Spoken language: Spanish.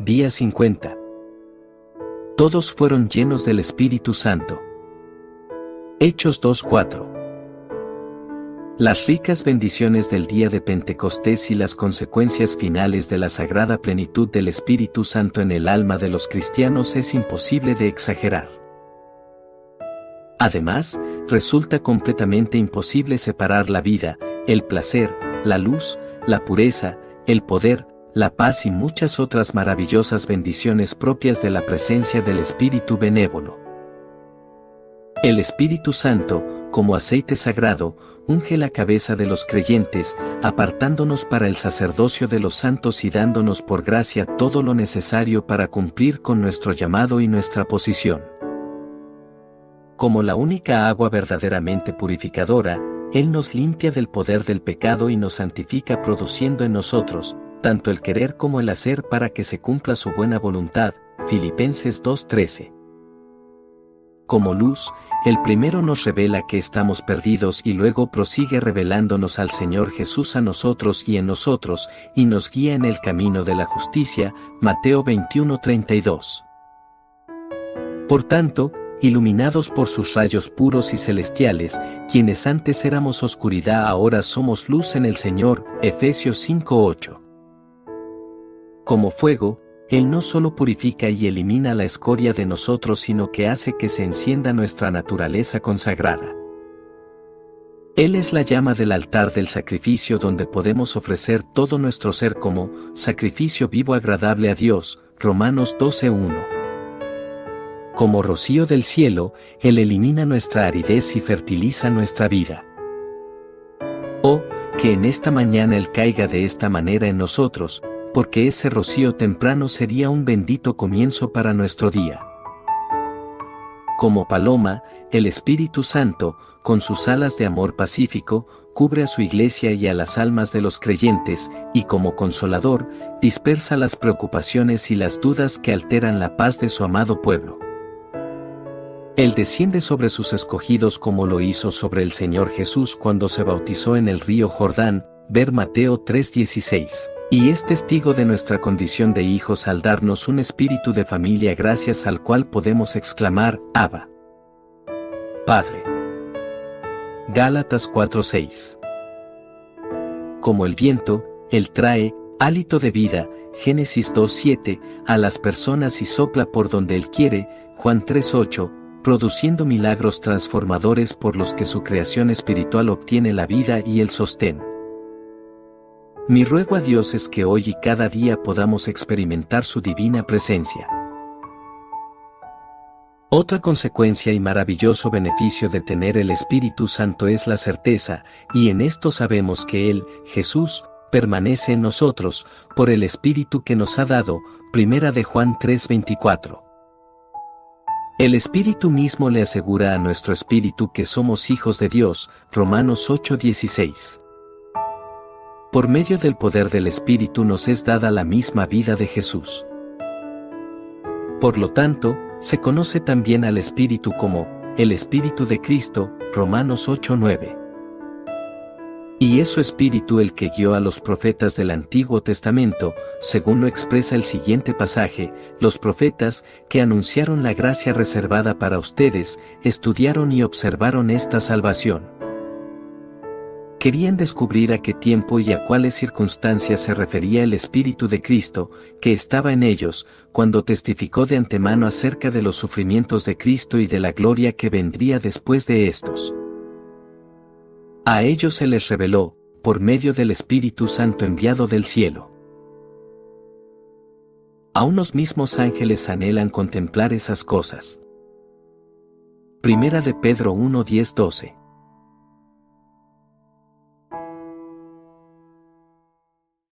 Día 50. Todos fueron llenos del Espíritu Santo. Hechos 2.4. Las ricas bendiciones del día de Pentecostés y las consecuencias finales de la sagrada plenitud del Espíritu Santo en el alma de los cristianos es imposible de exagerar. Además, resulta completamente imposible separar la vida, el placer, la luz, la pureza, el poder, la paz y muchas otras maravillosas bendiciones propias de la presencia del Espíritu benévolo. El Espíritu Santo, como aceite sagrado, unge la cabeza de los creyentes, apartándonos para el sacerdocio de los santos y dándonos por gracia todo lo necesario para cumplir con nuestro llamado y nuestra posición. Como la única agua verdaderamente purificadora, Él nos limpia del poder del pecado y nos santifica produciendo en nosotros, tanto el querer como el hacer para que se cumpla su buena voluntad. Filipenses 2.13. Como luz, el primero nos revela que estamos perdidos y luego prosigue revelándonos al Señor Jesús a nosotros y en nosotros, y nos guía en el camino de la justicia. Mateo 21:32. Por tanto, iluminados por sus rayos puros y celestiales, quienes antes éramos oscuridad ahora somos luz en el Señor. Efesios 5:8 como fuego, Él no solo purifica y elimina la escoria de nosotros, sino que hace que se encienda nuestra naturaleza consagrada. Él es la llama del altar del sacrificio donde podemos ofrecer todo nuestro ser como sacrificio vivo agradable a Dios, Romanos 12.1. Como rocío del cielo, Él elimina nuestra aridez y fertiliza nuestra vida. Oh, que en esta mañana Él caiga de esta manera en nosotros, porque ese rocío temprano sería un bendito comienzo para nuestro día. Como paloma, el Espíritu Santo, con sus alas de amor pacífico, cubre a su iglesia y a las almas de los creyentes, y como consolador, dispersa las preocupaciones y las dudas que alteran la paz de su amado pueblo. Él desciende sobre sus escogidos como lo hizo sobre el Señor Jesús cuando se bautizó en el río Jordán, ver Mateo 3:16 y es testigo de nuestra condición de hijos al darnos un espíritu de familia gracias al cual podemos exclamar, Abba. Padre. Gálatas 4:6 Como el viento, Él trae, hálito de vida, Génesis 2:7, a las personas y sopla por donde Él quiere, Juan 3:8, produciendo milagros transformadores por los que su creación espiritual obtiene la vida y el sostén. Mi ruego a Dios es que hoy y cada día podamos experimentar su divina presencia. Otra consecuencia y maravilloso beneficio de tener el Espíritu Santo es la certeza, y en esto sabemos que Él, Jesús, permanece en nosotros, por el Espíritu que nos ha dado, primera de Juan 3:24. El Espíritu mismo le asegura a nuestro Espíritu que somos hijos de Dios, Romanos 8:16. Por medio del poder del Espíritu nos es dada la misma vida de Jesús. Por lo tanto, se conoce también al Espíritu como el Espíritu de Cristo, Romanos 8:9. Y es su Espíritu el que guió a los profetas del Antiguo Testamento, según lo expresa el siguiente pasaje, los profetas, que anunciaron la gracia reservada para ustedes, estudiaron y observaron esta salvación. Querían descubrir a qué tiempo y a cuáles circunstancias se refería el Espíritu de Cristo, que estaba en ellos, cuando testificó de antemano acerca de los sufrimientos de Cristo y de la gloria que vendría después de estos. A ellos se les reveló, por medio del Espíritu Santo enviado del cielo. A unos mismos ángeles anhelan contemplar esas cosas. Primera de Pedro 1 12